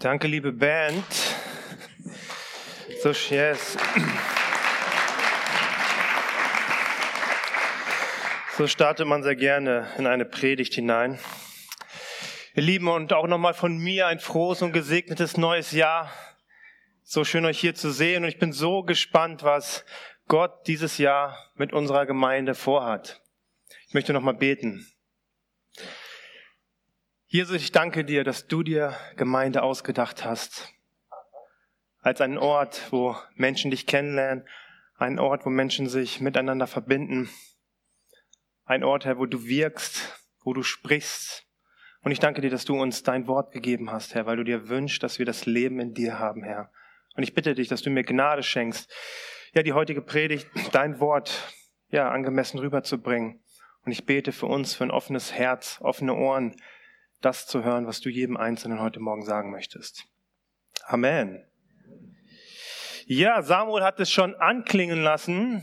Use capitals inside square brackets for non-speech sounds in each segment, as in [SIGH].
Danke, liebe Band. So, yes. So startet man sehr gerne in eine Predigt hinein. Ihr Lieben, und auch nochmal von mir ein frohes und gesegnetes neues Jahr. So schön euch hier zu sehen und ich bin so gespannt, was Gott dieses Jahr mit unserer Gemeinde vorhat. Ich möchte nochmal beten. Jesus, ich danke dir, dass du dir Gemeinde ausgedacht hast. Als einen Ort, wo Menschen dich kennenlernen, ein Ort, wo Menschen sich miteinander verbinden. Ein Ort, Herr, wo du wirkst, wo du sprichst. Und ich danke dir, dass du uns dein Wort gegeben hast, Herr, weil du dir wünschst, dass wir das Leben in dir haben, Herr. Und ich bitte dich, dass du mir Gnade schenkst, ja, die heutige Predigt, dein Wort, ja, angemessen rüberzubringen. Und ich bete für uns, für ein offenes Herz, offene Ohren, das zu hören, was du jedem Einzelnen heute Morgen sagen möchtest. Amen. Ja, Samuel hat es schon anklingen lassen.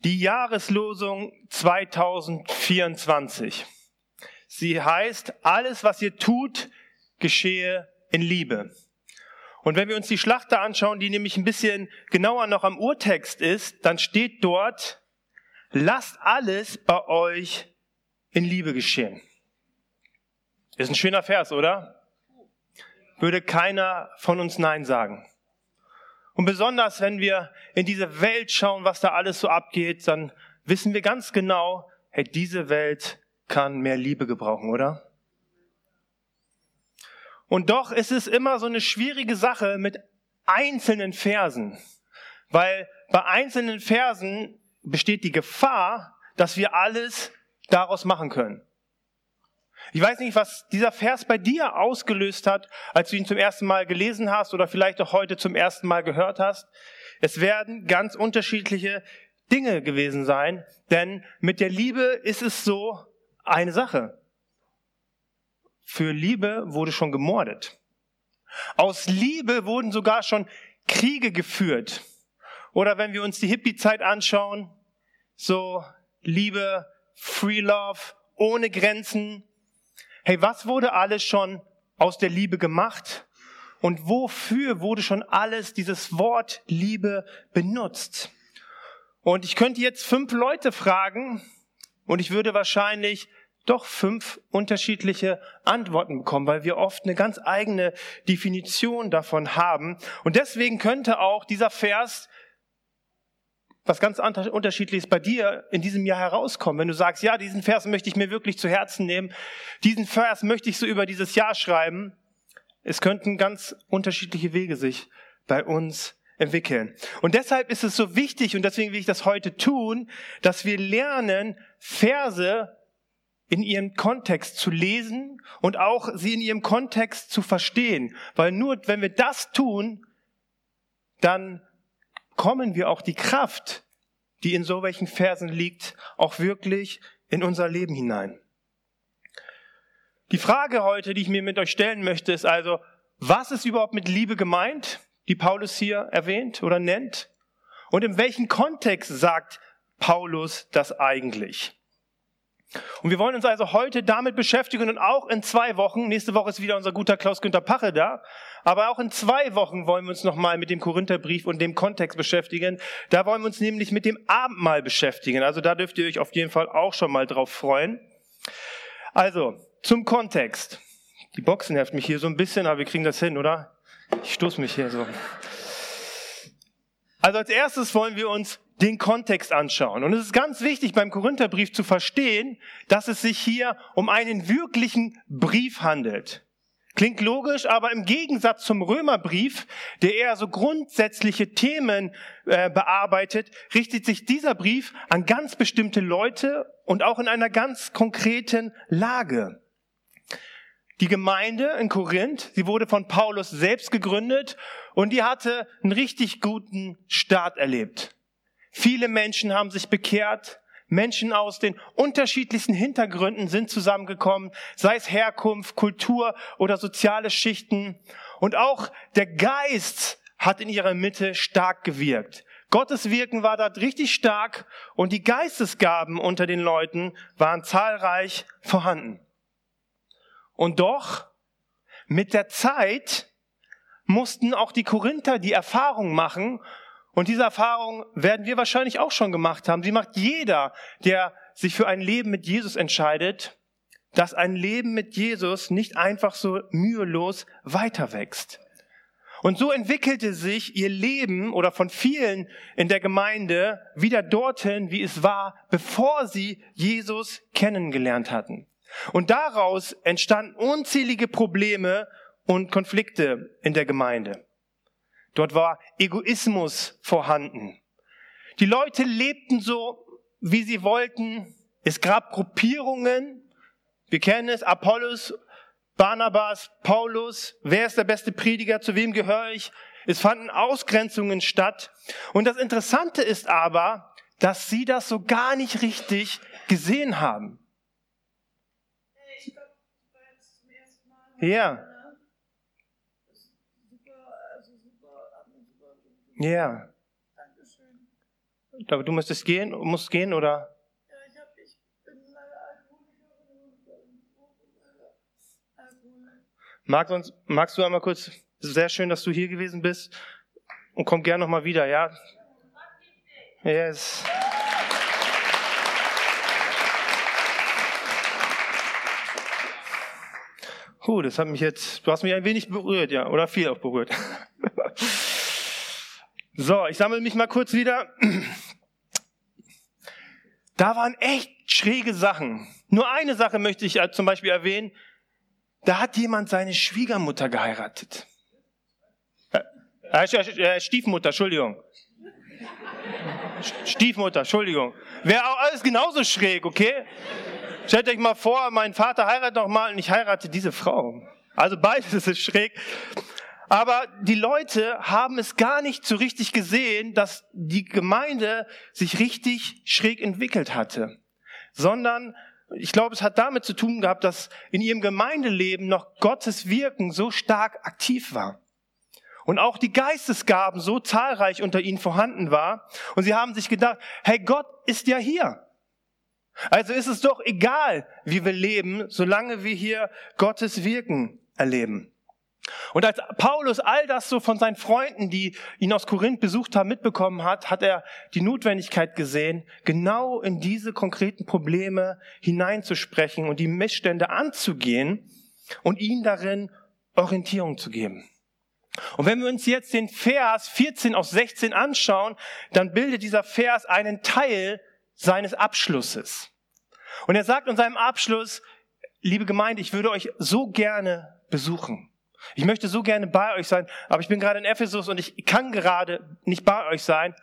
Die Jahreslosung 2024. Sie heißt, alles, was ihr tut, geschehe in Liebe. Und wenn wir uns die Schlachter anschauen, die nämlich ein bisschen genauer noch am Urtext ist, dann steht dort, lasst alles bei euch in Liebe geschehen. Ist ein schöner Vers, oder? Würde keiner von uns Nein sagen. Und besonders, wenn wir in diese Welt schauen, was da alles so abgeht, dann wissen wir ganz genau, hey, diese Welt kann mehr Liebe gebrauchen, oder? Und doch ist es immer so eine schwierige Sache mit einzelnen Versen, weil bei einzelnen Versen besteht die Gefahr, dass wir alles daraus machen können. Ich weiß nicht, was dieser Vers bei dir ausgelöst hat, als du ihn zum ersten Mal gelesen hast oder vielleicht auch heute zum ersten Mal gehört hast. Es werden ganz unterschiedliche Dinge gewesen sein, denn mit der Liebe ist es so eine Sache. Für Liebe wurde schon gemordet. Aus Liebe wurden sogar schon Kriege geführt. Oder wenn wir uns die Hippie-Zeit anschauen, so Liebe Free Love, ohne Grenzen. Hey, was wurde alles schon aus der Liebe gemacht? Und wofür wurde schon alles dieses Wort Liebe benutzt? Und ich könnte jetzt fünf Leute fragen und ich würde wahrscheinlich doch fünf unterschiedliche Antworten bekommen, weil wir oft eine ganz eigene Definition davon haben. Und deswegen könnte auch dieser Vers was ganz unterschiedliches bei dir in diesem Jahr herauskommen. Wenn du sagst, ja, diesen Vers möchte ich mir wirklich zu Herzen nehmen, diesen Vers möchte ich so über dieses Jahr schreiben. Es könnten ganz unterschiedliche Wege sich bei uns entwickeln. Und deshalb ist es so wichtig, und deswegen will ich das heute tun, dass wir lernen, Verse in ihrem Kontext zu lesen und auch sie in ihrem Kontext zu verstehen. Weil nur wenn wir das tun, dann kommen wir auch die Kraft, die in so welchen Versen liegt, auch wirklich in unser Leben hinein. Die Frage heute, die ich mir mit euch stellen möchte, ist also, was ist überhaupt mit Liebe gemeint, die Paulus hier erwähnt oder nennt? Und in welchem Kontext sagt Paulus das eigentlich? Und wir wollen uns also heute damit beschäftigen und auch in zwei Wochen, nächste Woche ist wieder unser guter Klaus-Günther Pache da, aber auch in zwei Wochen wollen wir uns nochmal mit dem Korintherbrief und dem Kontext beschäftigen. Da wollen wir uns nämlich mit dem Abendmahl beschäftigen. Also da dürft ihr euch auf jeden Fall auch schon mal drauf freuen. Also, zum Kontext. Die Boxen nervt mich hier so ein bisschen, aber wir kriegen das hin, oder? Ich stoß mich hier so. Also als erstes wollen wir uns den Kontext anschauen. Und es ist ganz wichtig beim Korintherbrief zu verstehen, dass es sich hier um einen wirklichen Brief handelt. Klingt logisch, aber im Gegensatz zum Römerbrief, der eher so grundsätzliche Themen äh, bearbeitet, richtet sich dieser Brief an ganz bestimmte Leute und auch in einer ganz konkreten Lage. Die Gemeinde in Korinth, sie wurde von Paulus selbst gegründet und die hatte einen richtig guten Start erlebt. Viele Menschen haben sich bekehrt. Menschen aus den unterschiedlichsten Hintergründen sind zusammengekommen, sei es Herkunft, Kultur oder soziale Schichten. Und auch der Geist hat in ihrer Mitte stark gewirkt. Gottes Wirken war dort richtig stark und die Geistesgaben unter den Leuten waren zahlreich vorhanden. Und doch Mit der Zeit mussten auch die Korinther die Erfahrung machen, und diese Erfahrung werden wir wahrscheinlich auch schon gemacht haben. Sie macht jeder, der sich für ein Leben mit Jesus entscheidet, dass ein Leben mit Jesus nicht einfach so mühelos weiter wächst. Und so entwickelte sich ihr Leben oder von vielen in der Gemeinde wieder dorthin, wie es war, bevor sie Jesus kennengelernt hatten. Und daraus entstanden unzählige Probleme und Konflikte in der Gemeinde. Dort war Egoismus vorhanden. Die Leute lebten so, wie sie wollten. Es gab Gruppierungen. Wir kennen es, Apollos, Barnabas, Paulus. Wer ist der beste Prediger? Zu wem gehöre ich? Es fanden Ausgrenzungen statt. Und das Interessante ist aber, dass sie das so gar nicht richtig gesehen haben. Ja. Ja. Dankeschön. Aber du müsstest gehen, musst gehen, oder? Ja, ich, hab, ich bin Mag sonst, magst du einmal kurz, sehr schön, dass du hier gewesen bist und komm gern nochmal wieder, ja? Yes. Gut, das hat mich jetzt, du hast mich ein wenig berührt, ja, oder viel auch berührt. [LAUGHS] So, ich sammle mich mal kurz wieder. Da waren echt schräge Sachen. Nur eine Sache möchte ich zum Beispiel erwähnen. Da hat jemand seine Schwiegermutter geheiratet. Äh, äh, äh Stiefmutter, Entschuldigung. Stiefmutter, Entschuldigung. Wäre auch alles genauso schräg, okay? Stellt euch mal vor, mein Vater heiratet noch mal und ich heirate diese Frau. Also beides ist schräg. Aber die Leute haben es gar nicht so richtig gesehen, dass die Gemeinde sich richtig schräg entwickelt hatte, sondern ich glaube, es hat damit zu tun gehabt, dass in ihrem Gemeindeleben noch Gottes Wirken so stark aktiv war. Und auch die Geistesgaben so zahlreich unter ihnen vorhanden war. Und sie haben sich gedacht, hey, Gott ist ja hier. Also ist es doch egal, wie wir leben, solange wir hier Gottes Wirken erleben. Und als Paulus all das so von seinen Freunden, die ihn aus Korinth besucht haben, mitbekommen hat, hat er die Notwendigkeit gesehen, genau in diese konkreten Probleme hineinzusprechen und die Missstände anzugehen und ihnen darin Orientierung zu geben. Und wenn wir uns jetzt den Vers 14 aus 16 anschauen, dann bildet dieser Vers einen Teil seines Abschlusses. Und er sagt in seinem Abschluss, liebe Gemeinde, ich würde euch so gerne besuchen. Ich möchte so gerne bei euch sein, aber ich bin gerade in Ephesus und ich kann gerade nicht bei euch sein.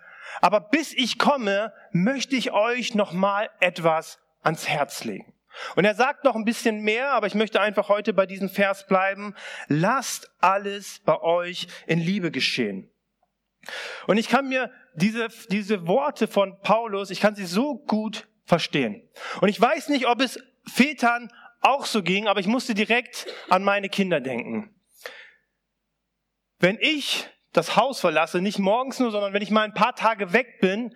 Aber bis ich komme, möchte ich euch noch mal etwas ans Herz legen. Und er sagt noch ein bisschen mehr, aber ich möchte einfach heute bei diesem Vers bleiben. Lasst alles bei euch in Liebe geschehen. Und ich kann mir diese, diese Worte von Paulus, ich kann sie so gut verstehen. Und ich weiß nicht, ob es Vätern auch so ging, aber ich musste direkt an meine Kinder denken. Wenn ich das Haus verlasse, nicht morgens nur, sondern wenn ich mal ein paar Tage weg bin,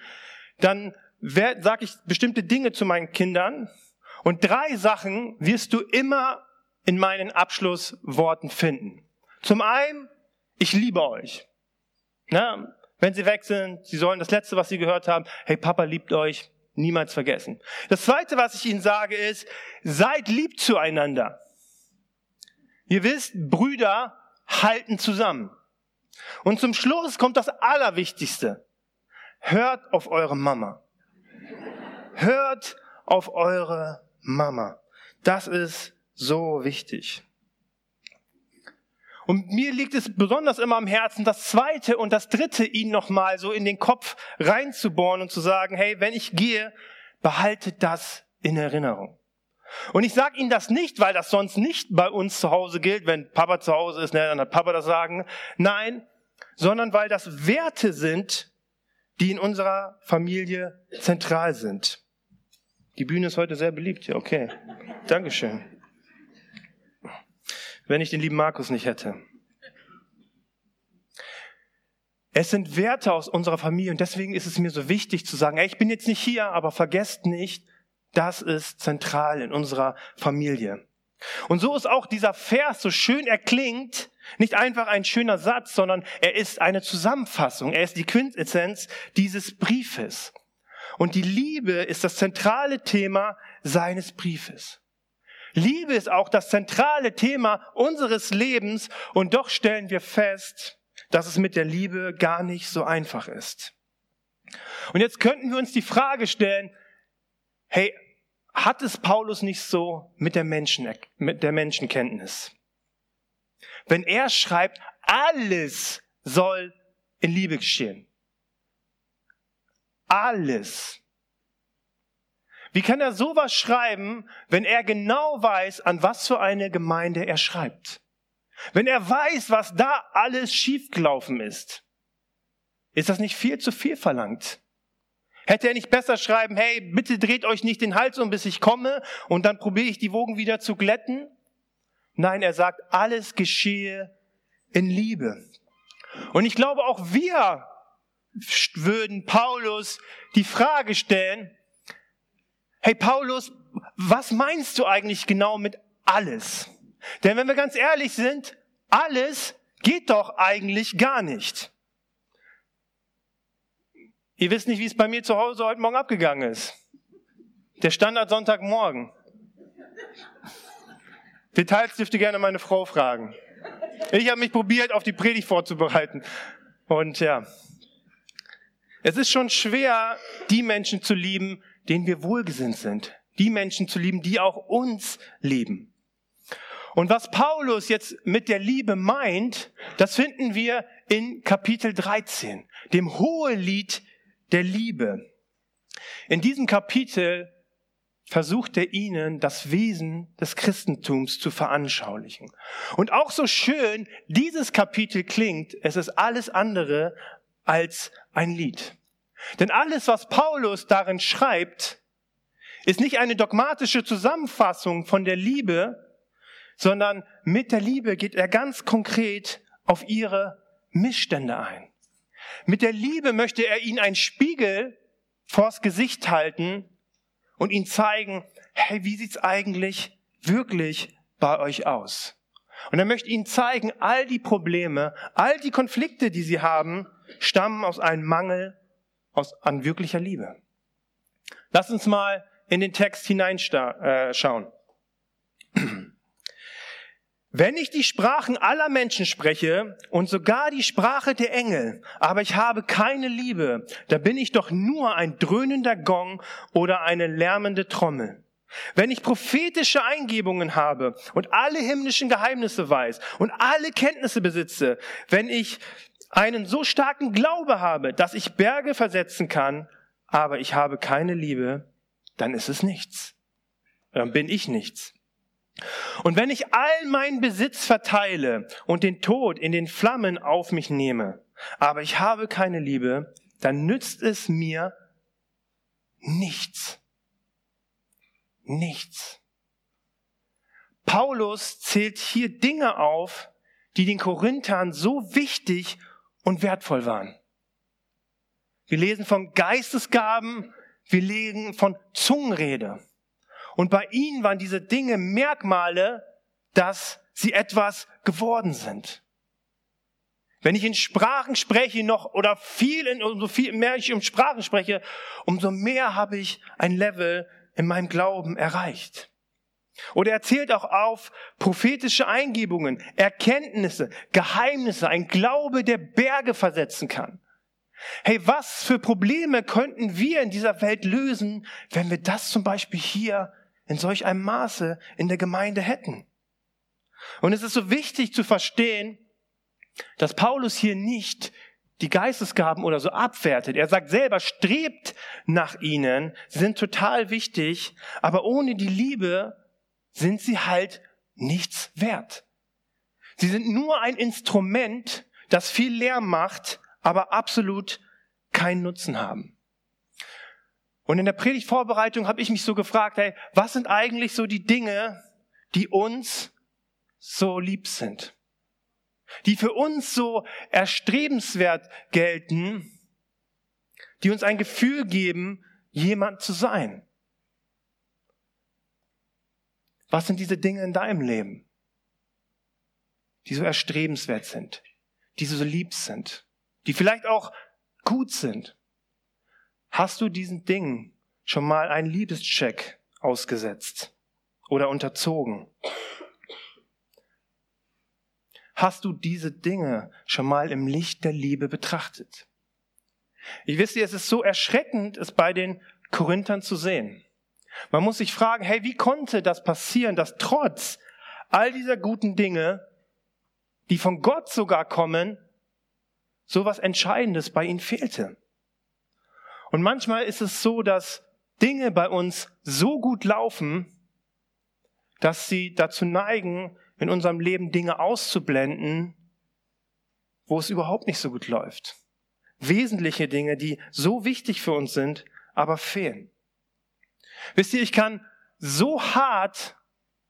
dann sage ich bestimmte Dinge zu meinen Kindern und drei Sachen wirst du immer in meinen Abschlussworten finden. Zum einen, ich liebe euch. Na, wenn sie weg sind, sie sollen das Letzte, was sie gehört haben, hey, Papa liebt euch, niemals vergessen. Das Zweite, was ich ihnen sage, ist, seid lieb zueinander. Ihr wisst, Brüder halten zusammen. Und zum Schluss kommt das Allerwichtigste. Hört auf eure Mama. Hört auf eure Mama. Das ist so wichtig. Und mir liegt es besonders immer am Herzen, das zweite und das dritte ihnen nochmal so in den Kopf reinzubohren und zu sagen, hey, wenn ich gehe, behaltet das in Erinnerung. Und ich sage Ihnen das nicht, weil das sonst nicht bei uns zu Hause gilt. Wenn Papa zu Hause ist, ne, dann hat Papa das Sagen. Nein, sondern weil das Werte sind, die in unserer Familie zentral sind. Die Bühne ist heute sehr beliebt. Ja, okay. Dankeschön. Wenn ich den lieben Markus nicht hätte. Es sind Werte aus unserer Familie und deswegen ist es mir so wichtig zu sagen, ey, ich bin jetzt nicht hier, aber vergesst nicht, das ist zentral in unserer Familie. Und so ist auch dieser Vers, so schön er klingt, nicht einfach ein schöner Satz, sondern er ist eine Zusammenfassung, er ist die Quintessenz dieses Briefes. Und die Liebe ist das zentrale Thema seines Briefes. Liebe ist auch das zentrale Thema unseres Lebens und doch stellen wir fest, dass es mit der Liebe gar nicht so einfach ist. Und jetzt könnten wir uns die Frage stellen, hey, hat es Paulus nicht so mit der, Menschen, mit der Menschenkenntnis? Wenn er schreibt, alles soll in Liebe geschehen. Alles. Wie kann er sowas schreiben, wenn er genau weiß, an was für eine Gemeinde er schreibt? Wenn er weiß, was da alles schiefgelaufen ist? Ist das nicht viel zu viel verlangt? Hätte er nicht besser schreiben, hey, bitte dreht euch nicht den Hals um, bis ich komme und dann probiere ich die Wogen wieder zu glätten? Nein, er sagt, alles geschehe in Liebe. Und ich glaube, auch wir würden Paulus die Frage stellen, hey Paulus, was meinst du eigentlich genau mit alles? Denn wenn wir ganz ehrlich sind, alles geht doch eigentlich gar nicht. Ihr wisst nicht, wie es bei mir zu Hause heute Morgen abgegangen ist. Der Standard Sonntagmorgen. Details dürft ihr gerne meine Frau fragen. Ich habe mich probiert, auf die Predigt vorzubereiten. Und ja, es ist schon schwer, die Menschen zu lieben, denen wir wohlgesinnt sind. Die Menschen zu lieben, die auch uns lieben. Und was Paulus jetzt mit der Liebe meint, das finden wir in Kapitel 13, dem Hohelied der Liebe. In diesem Kapitel versucht er ihnen das Wesen des Christentums zu veranschaulichen. Und auch so schön dieses Kapitel klingt, es ist alles andere als ein Lied. Denn alles, was Paulus darin schreibt, ist nicht eine dogmatische Zusammenfassung von der Liebe, sondern mit der Liebe geht er ganz konkret auf ihre Missstände ein. Mit der Liebe möchte er ihnen einen Spiegel vors Gesicht halten und ihnen zeigen, hey, wie sieht's eigentlich wirklich bei euch aus? Und er möchte ihnen zeigen, all die Probleme, all die Konflikte, die sie haben, stammen aus einem Mangel aus, an wirklicher Liebe. Lass uns mal in den Text hineinschauen. Äh, wenn ich die Sprachen aller Menschen spreche und sogar die Sprache der Engel, aber ich habe keine Liebe, da bin ich doch nur ein dröhnender Gong oder eine lärmende Trommel. Wenn ich prophetische Eingebungen habe und alle himmlischen Geheimnisse weiß und alle Kenntnisse besitze, wenn ich einen so starken Glaube habe, dass ich Berge versetzen kann, aber ich habe keine Liebe, dann ist es nichts. Dann bin ich nichts. Und wenn ich all meinen Besitz verteile und den Tod in den Flammen auf mich nehme, aber ich habe keine Liebe, dann nützt es mir nichts. Nichts. Paulus zählt hier Dinge auf, die den Korinthern so wichtig und wertvoll waren. Wir lesen von Geistesgaben, wir lesen von Zungenrede. Und bei ihnen waren diese Dinge Merkmale, dass sie etwas geworden sind. Wenn ich in Sprachen spreche noch oder viel in, umso viel mehr ich um Sprachen spreche, umso mehr habe ich ein Level in meinem Glauben erreicht. Oder er zählt auch auf prophetische Eingebungen, Erkenntnisse, Geheimnisse, ein Glaube, der Berge versetzen kann. Hey, was für Probleme könnten wir in dieser Welt lösen, wenn wir das zum Beispiel hier in solch einem Maße in der Gemeinde hätten. Und es ist so wichtig zu verstehen, dass Paulus hier nicht die Geistesgaben oder so abwertet. Er sagt selber, strebt nach ihnen, sind total wichtig, aber ohne die Liebe sind sie halt nichts wert. Sie sind nur ein Instrument, das viel Lärm macht, aber absolut keinen Nutzen haben. Und in der Predigtvorbereitung habe ich mich so gefragt, hey, was sind eigentlich so die Dinge, die uns so lieb sind? Die für uns so erstrebenswert gelten, die uns ein Gefühl geben, jemand zu sein. Was sind diese Dinge in deinem Leben, die so erstrebenswert sind, die so lieb sind, die vielleicht auch gut sind? Hast du diesen Dingen schon mal einen Liebescheck ausgesetzt oder unterzogen? Hast du diese Dinge schon mal im Licht der Liebe betrachtet? Ich wisst es ist so erschreckend, es bei den Korinthern zu sehen. Man muss sich fragen, hey, wie konnte das passieren, dass trotz all dieser guten Dinge, die von Gott sogar kommen, so was Entscheidendes bei ihnen fehlte? Und manchmal ist es so, dass Dinge bei uns so gut laufen, dass sie dazu neigen, in unserem Leben Dinge auszublenden, wo es überhaupt nicht so gut läuft. Wesentliche Dinge, die so wichtig für uns sind, aber fehlen. Wisst ihr, ich kann so hart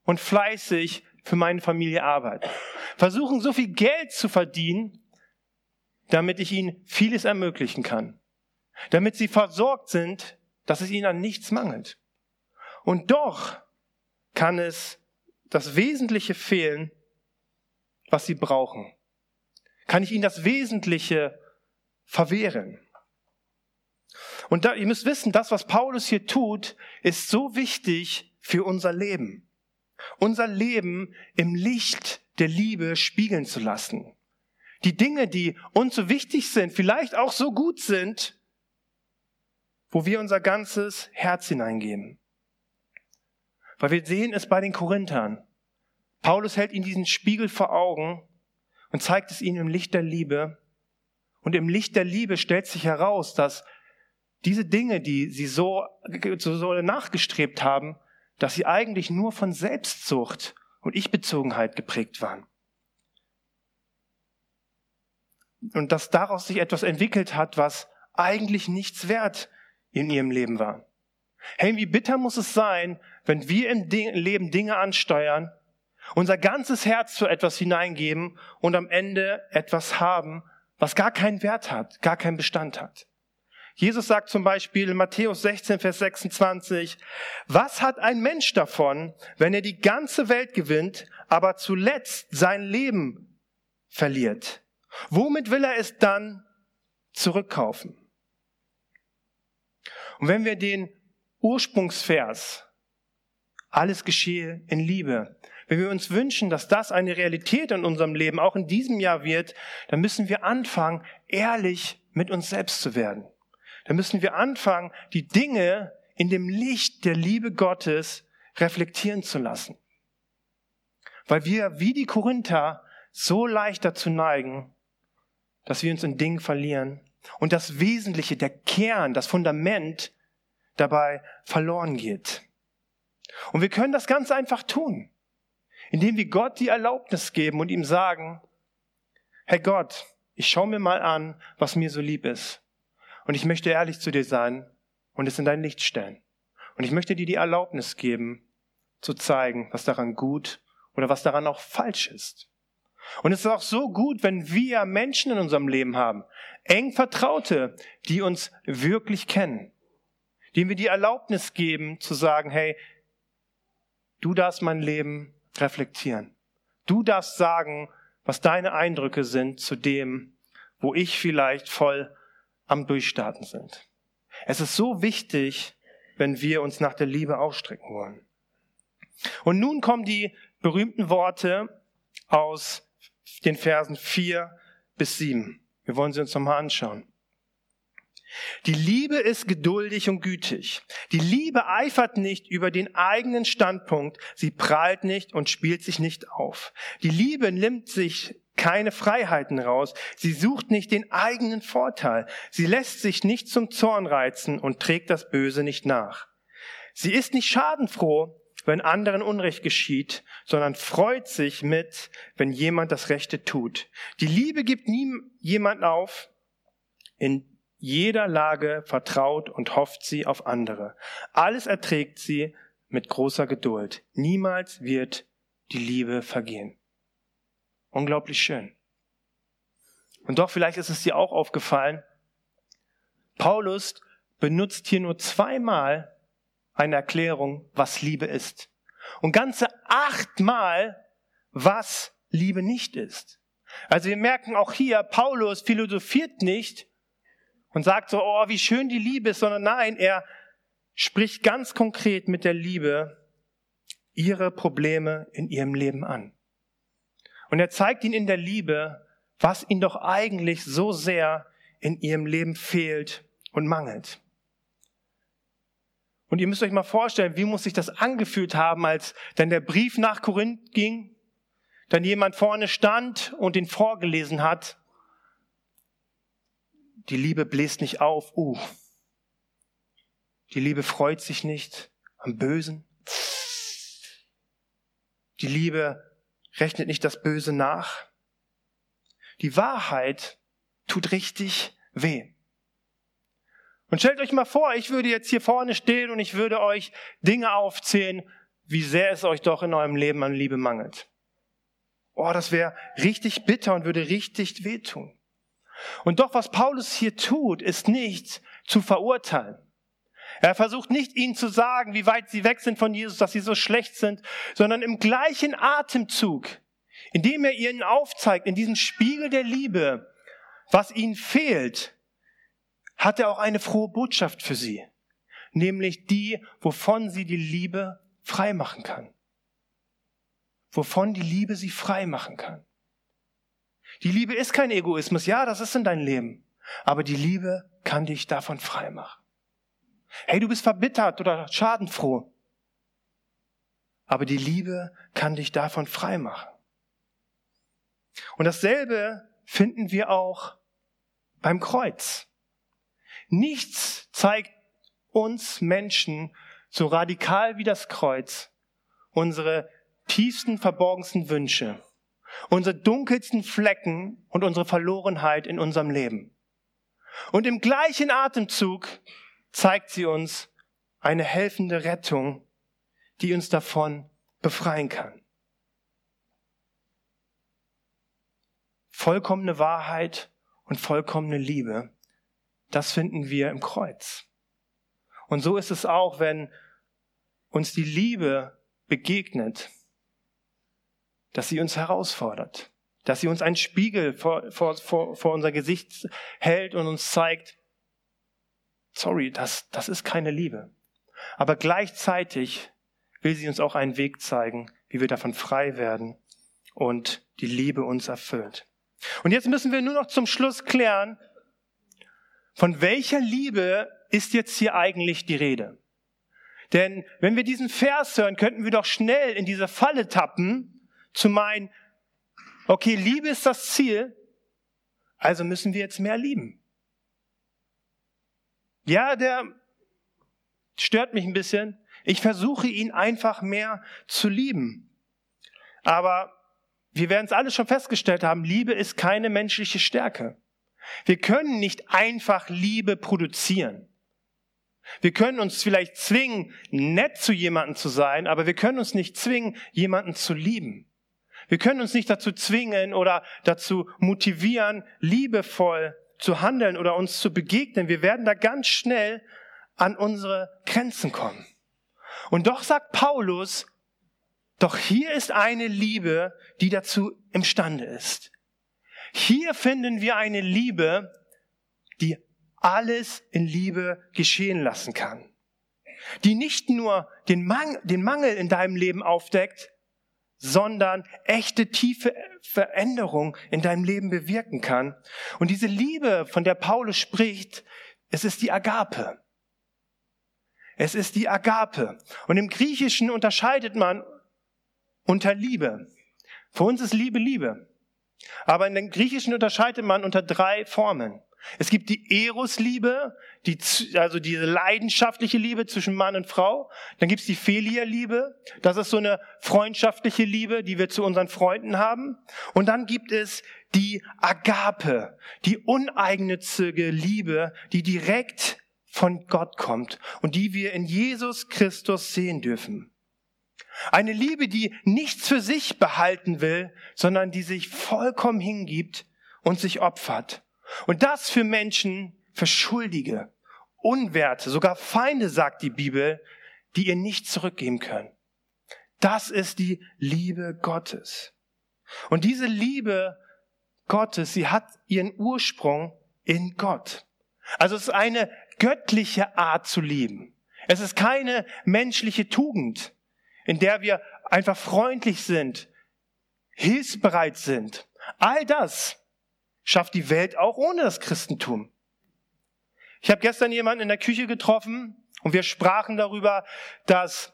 und fleißig für meine Familie arbeiten. Versuchen, so viel Geld zu verdienen, damit ich ihnen vieles ermöglichen kann. Damit sie versorgt sind, dass es ihnen an nichts mangelt. Und doch kann es das Wesentliche fehlen, was sie brauchen. Kann ich ihnen das Wesentliche verwehren. Und da, ihr müsst wissen, das, was Paulus hier tut, ist so wichtig für unser Leben. Unser Leben im Licht der Liebe spiegeln zu lassen. Die Dinge, die uns so wichtig sind, vielleicht auch so gut sind, wo wir unser ganzes Herz hineingeben. Weil wir sehen es bei den Korinthern. Paulus hält ihnen diesen Spiegel vor Augen und zeigt es ihnen im Licht der Liebe. Und im Licht der Liebe stellt sich heraus, dass diese Dinge, die sie so, so nachgestrebt haben, dass sie eigentlich nur von Selbstsucht und Ich-Bezogenheit geprägt waren. Und dass daraus sich etwas entwickelt hat, was eigentlich nichts wert in ihrem Leben war. Hey, wie bitter muss es sein, wenn wir im Leben Dinge ansteuern, unser ganzes Herz für etwas hineingeben und am Ende etwas haben, was gar keinen Wert hat, gar keinen Bestand hat. Jesus sagt zum Beispiel in Matthäus 16, Vers 26, was hat ein Mensch davon, wenn er die ganze Welt gewinnt, aber zuletzt sein Leben verliert? Womit will er es dann zurückkaufen? Und wenn wir den Ursprungsvers, alles geschehe in Liebe, wenn wir uns wünschen, dass das eine Realität in unserem Leben auch in diesem Jahr wird, dann müssen wir anfangen, ehrlich mit uns selbst zu werden dann müssen wir anfangen, die Dinge in dem Licht der Liebe Gottes reflektieren zu lassen. Weil wir wie die Korinther so leicht dazu neigen, dass wir uns in Dingen verlieren und das Wesentliche, der Kern, das Fundament dabei verloren geht. Und wir können das ganz einfach tun, indem wir Gott die Erlaubnis geben und ihm sagen, Herr Gott, ich schaue mir mal an, was mir so lieb ist. Und ich möchte ehrlich zu dir sein und es in dein Licht stellen. Und ich möchte dir die Erlaubnis geben, zu zeigen, was daran gut oder was daran auch falsch ist. Und es ist auch so gut, wenn wir Menschen in unserem Leben haben, eng Vertraute, die uns wirklich kennen, denen wir die Erlaubnis geben zu sagen, hey, du darfst mein Leben reflektieren. Du darfst sagen, was deine Eindrücke sind zu dem, wo ich vielleicht voll am Durchstarten sind. Es ist so wichtig, wenn wir uns nach der Liebe ausstrecken wollen. Und nun kommen die berühmten Worte aus den Versen 4 bis 7. Wir wollen sie uns nochmal anschauen. Die Liebe ist geduldig und gütig. Die Liebe eifert nicht über den eigenen Standpunkt. Sie prahlt nicht und spielt sich nicht auf. Die Liebe nimmt sich keine Freiheiten raus. Sie sucht nicht den eigenen Vorteil. Sie lässt sich nicht zum Zorn reizen und trägt das Böse nicht nach. Sie ist nicht schadenfroh, wenn anderen Unrecht geschieht, sondern freut sich mit, wenn jemand das Rechte tut. Die Liebe gibt nie jemand auf. In jeder Lage vertraut und hofft sie auf andere. Alles erträgt sie mit großer Geduld. Niemals wird die Liebe vergehen. Unglaublich schön. Und doch, vielleicht ist es dir auch aufgefallen, Paulus benutzt hier nur zweimal eine Erklärung, was Liebe ist. und ganze achtmal, was Liebe nicht ist. Also wir merken auch hier, Paulus philosophiert nicht und sagt so, oh, wie schön die Liebe ist, sondern nein, er spricht ganz konkret mit der Liebe ihre Probleme in ihrem Leben an. Und er zeigt ihnen in der Liebe, was ihnen doch eigentlich so sehr in ihrem Leben fehlt und mangelt. Und ihr müsst euch mal vorstellen, wie muss sich das angefühlt haben, als dann der Brief nach Korinth ging, dann jemand vorne stand und den vorgelesen hat. Die Liebe bläst nicht auf, uh. Die Liebe freut sich nicht am Bösen. Die Liebe rechnet nicht das Böse nach. Die Wahrheit tut richtig weh. Und stellt euch mal vor, ich würde jetzt hier vorne stehen und ich würde euch Dinge aufzählen, wie sehr es euch doch in eurem Leben an Liebe mangelt. Oh, das wäre richtig bitter und würde richtig wehtun. Und doch, was Paulus hier tut, ist nicht zu verurteilen. Er versucht nicht ihnen zu sagen, wie weit sie weg sind von Jesus, dass sie so schlecht sind, sondern im gleichen Atemzug, indem er ihnen aufzeigt, in diesem Spiegel der Liebe, was ihnen fehlt, hat er auch eine frohe Botschaft für sie, nämlich die, wovon sie die Liebe frei machen kann. Wovon die Liebe sie frei machen kann. Die Liebe ist kein Egoismus, ja, das ist in deinem Leben, aber die Liebe kann dich davon frei machen. Hey, du bist verbittert oder schadenfroh, aber die Liebe kann dich davon frei machen. Und dasselbe finden wir auch beim Kreuz. Nichts zeigt uns Menschen so radikal wie das Kreuz unsere tiefsten, verborgensten Wünsche, unsere dunkelsten Flecken und unsere Verlorenheit in unserem Leben. Und im gleichen Atemzug zeigt sie uns eine helfende Rettung, die uns davon befreien kann. Vollkommene Wahrheit und vollkommene Liebe das finden wir im Kreuz. Und so ist es auch, wenn uns die Liebe begegnet, dass sie uns herausfordert, dass sie uns einen Spiegel vor, vor, vor, vor unser Gesicht hält und uns zeigt, sorry, das, das ist keine Liebe. Aber gleichzeitig will sie uns auch einen Weg zeigen, wie wir davon frei werden und die Liebe uns erfüllt. Und jetzt müssen wir nur noch zum Schluss klären, von welcher Liebe ist jetzt hier eigentlich die Rede? Denn wenn wir diesen Vers hören, könnten wir doch schnell in diese Falle tappen, zu meinen, okay, Liebe ist das Ziel, also müssen wir jetzt mehr lieben. Ja, der stört mich ein bisschen. Ich versuche ihn einfach mehr zu lieben. Aber wir werden es alle schon festgestellt haben, Liebe ist keine menschliche Stärke. Wir können nicht einfach Liebe produzieren. Wir können uns vielleicht zwingen, nett zu jemandem zu sein, aber wir können uns nicht zwingen, jemanden zu lieben. Wir können uns nicht dazu zwingen oder dazu motivieren, liebevoll zu handeln oder uns zu begegnen. Wir werden da ganz schnell an unsere Grenzen kommen. Und doch sagt Paulus, doch hier ist eine Liebe, die dazu imstande ist. Hier finden wir eine Liebe, die alles in Liebe geschehen lassen kann. Die nicht nur den, Mang den Mangel in deinem Leben aufdeckt, sondern echte tiefe Veränderung in deinem Leben bewirken kann. Und diese Liebe, von der Paulus spricht, es ist die Agape. Es ist die Agape. Und im Griechischen unterscheidet man unter Liebe. Für uns ist Liebe Liebe. Aber in den Griechischen unterscheidet man unter drei Formen. Es gibt die Eros-Liebe, die, also diese leidenschaftliche Liebe zwischen Mann und Frau. Dann gibt es die Philia-Liebe. Das ist so eine freundschaftliche Liebe, die wir zu unseren Freunden haben. Und dann gibt es die Agape, die uneigennützige Liebe, die direkt von Gott kommt und die wir in Jesus Christus sehen dürfen. Eine Liebe, die nichts für sich behalten will, sondern die sich vollkommen hingibt und sich opfert. Und das für Menschen, für Schuldige, Unwerte, sogar Feinde, sagt die Bibel, die ihr nicht zurückgeben können. Das ist die Liebe Gottes. Und diese Liebe Gottes, sie hat ihren Ursprung in Gott. Also es ist eine göttliche Art zu lieben. Es ist keine menschliche Tugend, in der wir einfach freundlich sind, hilfsbereit sind. All das schafft die Welt auch ohne das Christentum. Ich habe gestern jemanden in der Küche getroffen und wir sprachen darüber, dass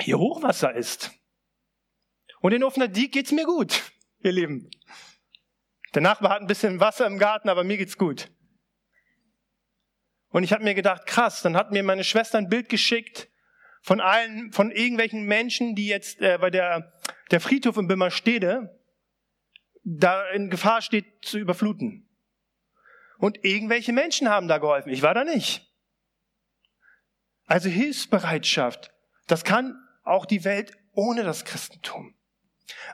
hier Hochwasser ist. Und in Offener Diek geht's mir gut, ihr Lieben. Der Nachbar hat ein bisschen Wasser im Garten, aber mir geht's gut. Und ich habe mir gedacht, krass, dann hat mir meine Schwester ein Bild geschickt von allen, von irgendwelchen Menschen, die jetzt, äh, weil der, der Friedhof in Bimmerstede da in Gefahr steht zu überfluten. Und irgendwelche Menschen haben da geholfen. Ich war da nicht. Also Hilfsbereitschaft, das kann auch die Welt ohne das Christentum.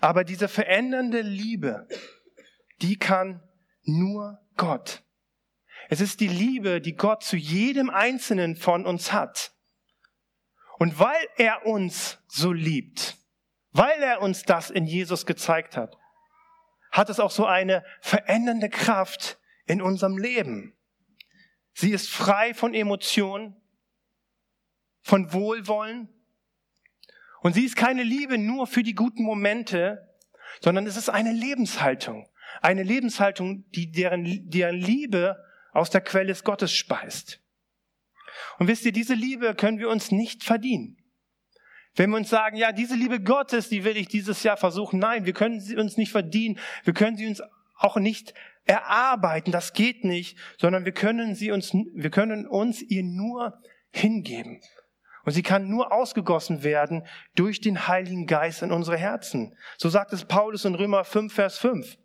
Aber diese verändernde Liebe, die kann nur Gott. Es ist die Liebe, die Gott zu jedem Einzelnen von uns hat. Und weil er uns so liebt, weil er uns das in Jesus gezeigt hat, hat es auch so eine verändernde Kraft in unserem Leben. Sie ist frei von Emotionen, von Wohlwollen. Und sie ist keine Liebe nur für die guten Momente, sondern es ist eine Lebenshaltung. Eine Lebenshaltung, die deren, deren Liebe aus der Quelle des Gottes speist. Und wisst ihr, diese Liebe können wir uns nicht verdienen. Wenn wir uns sagen, ja, diese Liebe Gottes, die will ich dieses Jahr versuchen. Nein, wir können sie uns nicht verdienen. Wir können sie uns auch nicht erarbeiten. Das geht nicht, sondern wir können sie uns, wir können uns ihr nur hingeben. Und sie kann nur ausgegossen werden durch den Heiligen Geist in unsere Herzen. So sagt es Paulus in Römer 5, Vers 5.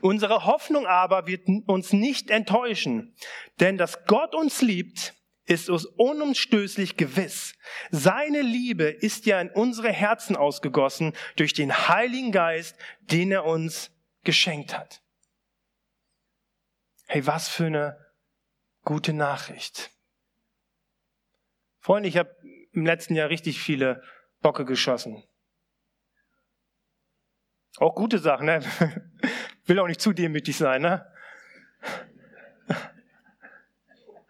Unsere Hoffnung aber wird uns nicht enttäuschen, denn dass Gott uns liebt, ist uns unumstößlich gewiss. Seine Liebe ist ja in unsere Herzen ausgegossen durch den Heiligen Geist, den er uns geschenkt hat. Hey, was für eine gute Nachricht. Freunde, ich habe im letzten Jahr richtig viele Bocke geschossen. Auch gute Sachen, ne? [LAUGHS] Will auch nicht zu demütig sein, ne?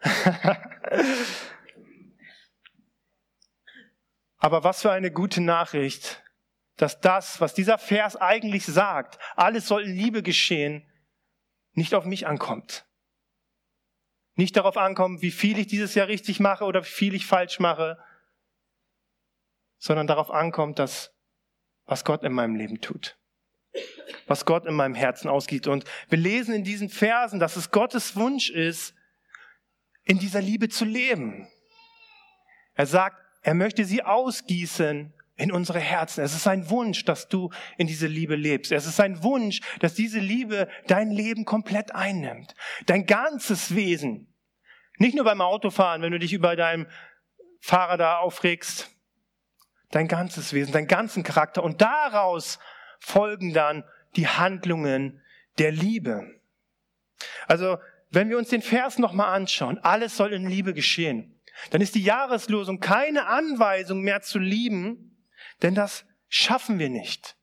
[LAUGHS] Aber was für eine gute Nachricht, dass das, was dieser Vers eigentlich sagt, alles soll in Liebe geschehen, nicht auf mich ankommt. Nicht darauf ankommt, wie viel ich dieses Jahr richtig mache oder wie viel ich falsch mache, sondern darauf ankommt, dass was Gott in meinem Leben tut. Was Gott in meinem Herzen ausgeht. Und wir lesen in diesen Versen, dass es Gottes Wunsch ist, in dieser Liebe zu leben. Er sagt, er möchte sie ausgießen in unsere Herzen. Es ist sein Wunsch, dass du in diese Liebe lebst. Es ist sein Wunsch, dass diese Liebe dein Leben komplett einnimmt. Dein ganzes Wesen. Nicht nur beim Autofahren, wenn du dich über deinem Fahrer da aufregst. Dein ganzes Wesen, deinen ganzen Charakter. Und daraus folgen dann die Handlungen der Liebe. Also wenn wir uns den Vers nochmal anschauen, alles soll in Liebe geschehen, dann ist die Jahreslosung keine Anweisung mehr zu lieben, denn das schaffen wir nicht.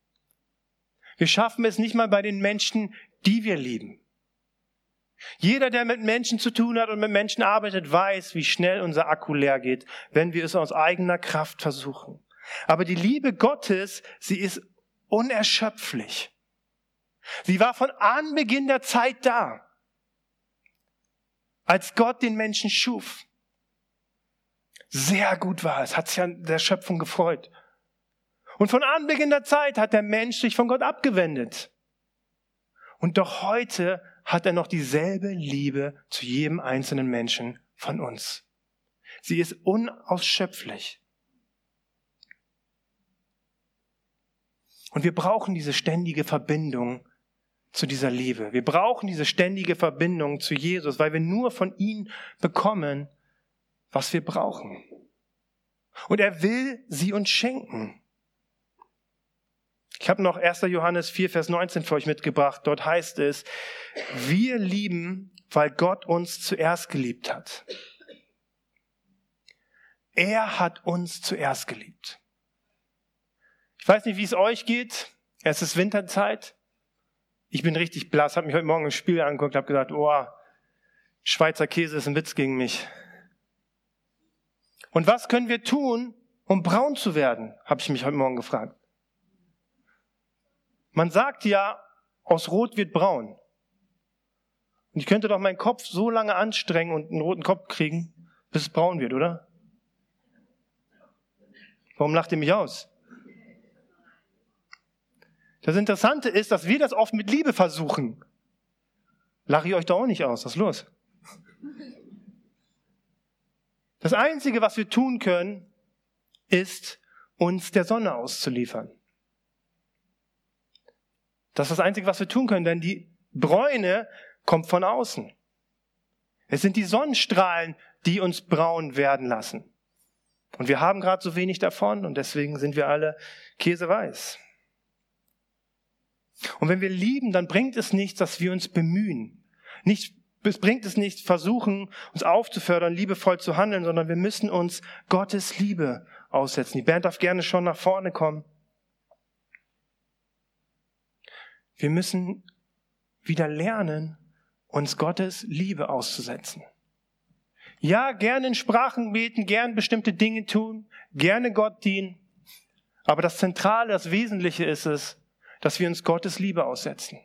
Wir schaffen es nicht mal bei den Menschen, die wir lieben. Jeder, der mit Menschen zu tun hat und mit Menschen arbeitet, weiß, wie schnell unser Akku leer geht, wenn wir es aus eigener Kraft versuchen. Aber die Liebe Gottes, sie ist unerschöpflich. Sie war von Anbeginn der Zeit da als Gott den Menschen schuf. Sehr gut war es, hat sich an der Schöpfung gefreut. Und von Anbeginn der Zeit hat der Mensch sich von Gott abgewendet. Und doch heute hat er noch dieselbe Liebe zu jedem einzelnen Menschen von uns. Sie ist unausschöpflich. Und wir brauchen diese ständige Verbindung zu dieser Liebe. Wir brauchen diese ständige Verbindung zu Jesus, weil wir nur von ihm bekommen, was wir brauchen. Und er will sie uns schenken. Ich habe noch 1. Johannes 4, Vers 19 für euch mitgebracht. Dort heißt es, wir lieben, weil Gott uns zuerst geliebt hat. Er hat uns zuerst geliebt. Ich weiß nicht, wie es euch geht. Es ist Winterzeit. Ich bin richtig blass, habe mich heute Morgen im Spiel angeguckt, habe gesagt, oh, Schweizer Käse ist ein Witz gegen mich. Und was können wir tun, um braun zu werden, habe ich mich heute Morgen gefragt. Man sagt ja, aus Rot wird braun. Und ich könnte doch meinen Kopf so lange anstrengen und einen roten Kopf kriegen, bis es braun wird, oder? Warum lacht ihr mich aus? Das Interessante ist, dass wir das oft mit Liebe versuchen. Lache ich euch doch auch nicht aus. Was ist los? Das Einzige, was wir tun können, ist, uns der Sonne auszuliefern. Das ist das Einzige, was wir tun können, denn die Bräune kommt von außen. Es sind die Sonnenstrahlen, die uns braun werden lassen. Und wir haben gerade so wenig davon und deswegen sind wir alle käseweiß. Und wenn wir lieben, dann bringt es nichts, dass wir uns bemühen. Nicht, es bringt es nicht, versuchen, uns aufzufördern, liebevoll zu handeln, sondern wir müssen uns Gottes Liebe aussetzen. Die Band darf gerne schon nach vorne kommen. Wir müssen wieder lernen, uns Gottes Liebe auszusetzen. Ja, gerne in Sprachen beten, gern bestimmte Dinge tun, gerne Gott dienen. Aber das Zentrale, das Wesentliche ist es, dass wir uns Gottes Liebe aussetzen.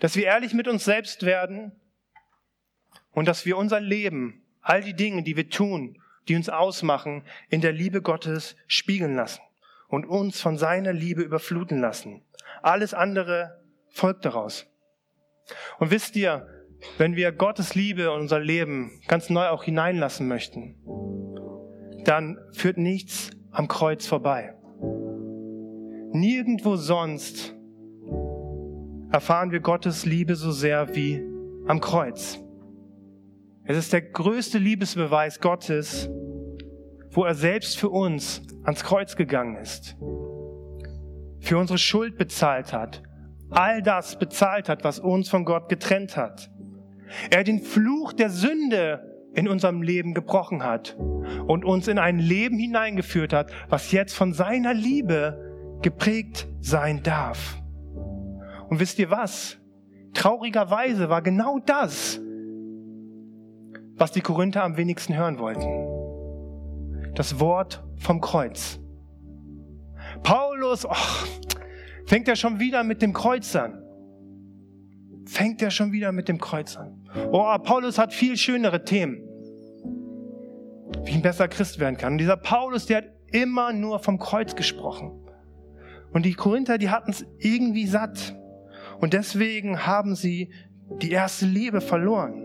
Dass wir ehrlich mit uns selbst werden und dass wir unser Leben, all die Dinge, die wir tun, die uns ausmachen, in der Liebe Gottes spiegeln lassen und uns von seiner Liebe überfluten lassen. Alles andere folgt daraus. Und wisst ihr, wenn wir Gottes Liebe in unser Leben ganz neu auch hineinlassen möchten, dann führt nichts am Kreuz vorbei. Nirgendwo sonst erfahren wir Gottes Liebe so sehr wie am Kreuz. Es ist der größte Liebesbeweis Gottes, wo er selbst für uns ans Kreuz gegangen ist, für unsere Schuld bezahlt hat, all das bezahlt hat, was uns von Gott getrennt hat. Er den Fluch der Sünde in unserem Leben gebrochen hat und uns in ein Leben hineingeführt hat, was jetzt von seiner Liebe geprägt sein darf. Und wisst ihr was? Traurigerweise war genau das, was die Korinther am wenigsten hören wollten. Das Wort vom Kreuz. Paulus, oh, fängt er schon wieder mit dem Kreuz an. Fängt er schon wieder mit dem Kreuz an. Oh, Paulus hat viel schönere Themen, wie ein besser Christ werden kann. Und dieser Paulus, der hat immer nur vom Kreuz gesprochen. Und die Korinther, die hatten es irgendwie satt. Und deswegen haben sie die erste Liebe verloren.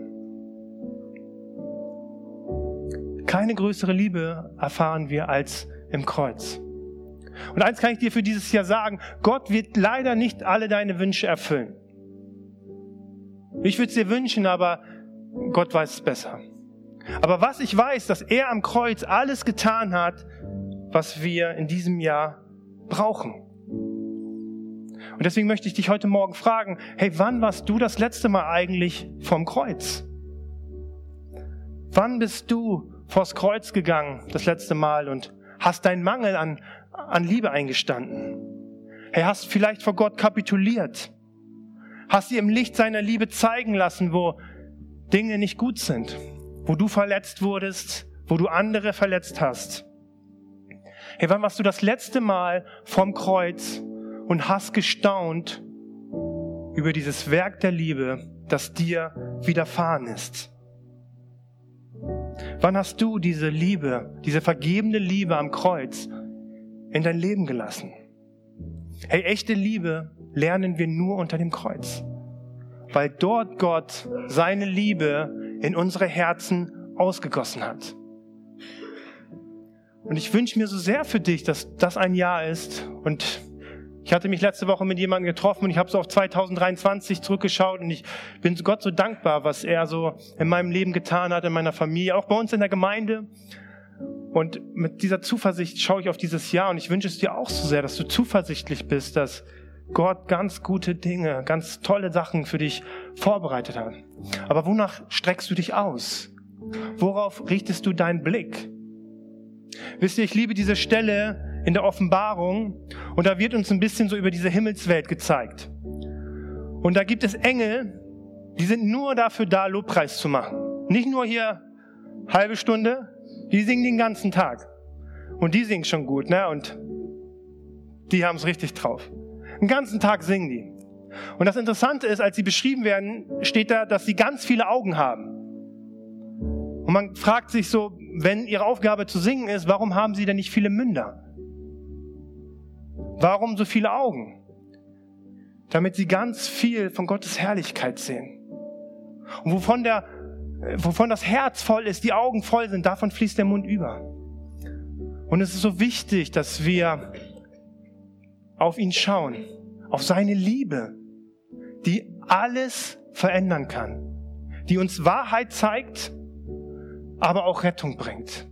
Keine größere Liebe erfahren wir als im Kreuz. Und eins kann ich dir für dieses Jahr sagen, Gott wird leider nicht alle deine Wünsche erfüllen. Ich würde es dir wünschen, aber Gott weiß es besser. Aber was ich weiß, dass er am Kreuz alles getan hat, was wir in diesem Jahr brauchen. Und deswegen möchte ich dich heute Morgen fragen, hey, wann warst du das letzte Mal eigentlich vom Kreuz? Wann bist du vors Kreuz gegangen das letzte Mal und hast deinen Mangel an, an Liebe eingestanden. Hey, hast vielleicht vor Gott kapituliert. Hast dir im Licht seiner Liebe zeigen lassen, wo Dinge nicht gut sind, wo du verletzt wurdest, wo du andere verletzt hast. Hey, wann warst du das letzte Mal vom Kreuz und hast gestaunt über dieses Werk der Liebe, das dir widerfahren ist? Wann hast du diese Liebe, diese vergebene Liebe am Kreuz in dein Leben gelassen? Hey, echte Liebe lernen wir nur unter dem Kreuz, weil dort Gott seine Liebe in unsere Herzen ausgegossen hat. Und ich wünsche mir so sehr für dich, dass das ein Jahr ist und ich hatte mich letzte Woche mit jemandem getroffen und ich habe so auf 2023 zurückgeschaut und ich bin Gott so dankbar, was er so in meinem Leben getan hat, in meiner Familie, auch bei uns in der Gemeinde. Und mit dieser Zuversicht schaue ich auf dieses Jahr und ich wünsche es dir auch so sehr, dass du zuversichtlich bist, dass Gott ganz gute Dinge, ganz tolle Sachen für dich vorbereitet hat. Aber wonach streckst du dich aus? Worauf richtest du deinen Blick? Wisst ihr, ich liebe diese Stelle in der Offenbarung und da wird uns ein bisschen so über diese Himmelswelt gezeigt. Und da gibt es Engel, die sind nur dafür da, Lobpreis zu machen. Nicht nur hier halbe Stunde, die singen den ganzen Tag. Und die singen schon gut, ne? Und die haben es richtig drauf. Den ganzen Tag singen die. Und das Interessante ist, als sie beschrieben werden, steht da, dass sie ganz viele Augen haben. Und man fragt sich so, wenn ihre Aufgabe zu singen ist, warum haben sie denn nicht viele Münder? Warum so viele Augen? Damit sie ganz viel von Gottes Herrlichkeit sehen. Und wovon, der, wovon das Herz voll ist, die Augen voll sind, davon fließt der Mund über. Und es ist so wichtig, dass wir auf ihn schauen, auf seine Liebe, die alles verändern kann, die uns Wahrheit zeigt, aber auch Rettung bringt.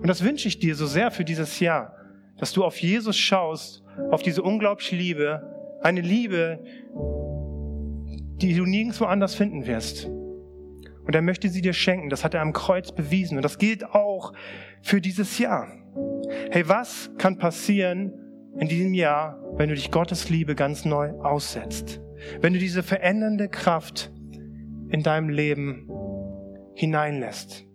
Und das wünsche ich dir so sehr für dieses Jahr, dass du auf Jesus schaust, auf diese unglaubliche Liebe, eine Liebe, die du nirgendwo anders finden wirst. Und er möchte sie dir schenken. Das hat er am Kreuz bewiesen. Und das gilt auch für dieses Jahr. Hey, was kann passieren in diesem Jahr, wenn du dich Gottes Liebe ganz neu aussetzt? Wenn du diese verändernde Kraft in deinem Leben hineinlässt?